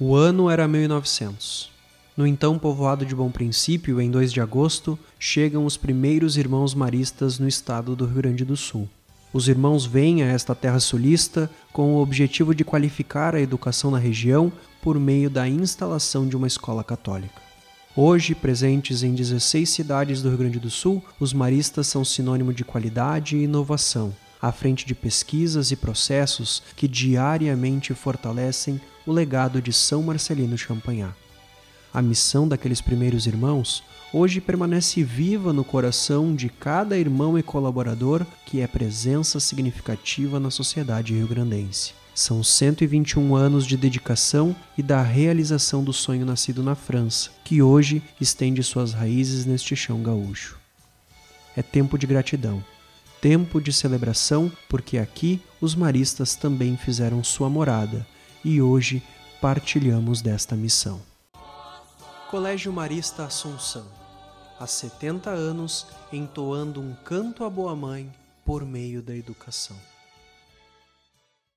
O ano era 1900. No então povoado de Bom Princípio, em 2 de agosto, chegam os primeiros irmãos maristas no estado do Rio Grande do Sul. Os irmãos vêm a esta terra sulista com o objetivo de qualificar a educação na região por meio da instalação de uma escola católica. Hoje, presentes em 16 cidades do Rio Grande do Sul, os maristas são sinônimo de qualidade e inovação, à frente de pesquisas e processos que diariamente fortalecem o legado de São Marcelino Champagnat. A missão daqueles primeiros irmãos hoje permanece viva no coração de cada irmão e colaborador que é presença significativa na sociedade rio-grandense. São 121 anos de dedicação e da realização do sonho nascido na França, que hoje estende suas raízes neste chão gaúcho. É tempo de gratidão, tempo de celebração, porque aqui os maristas também fizeram sua morada e hoje partilhamos desta missão. Colégio Marista Assunção há 70 anos entoando um canto à boa mãe por meio da educação.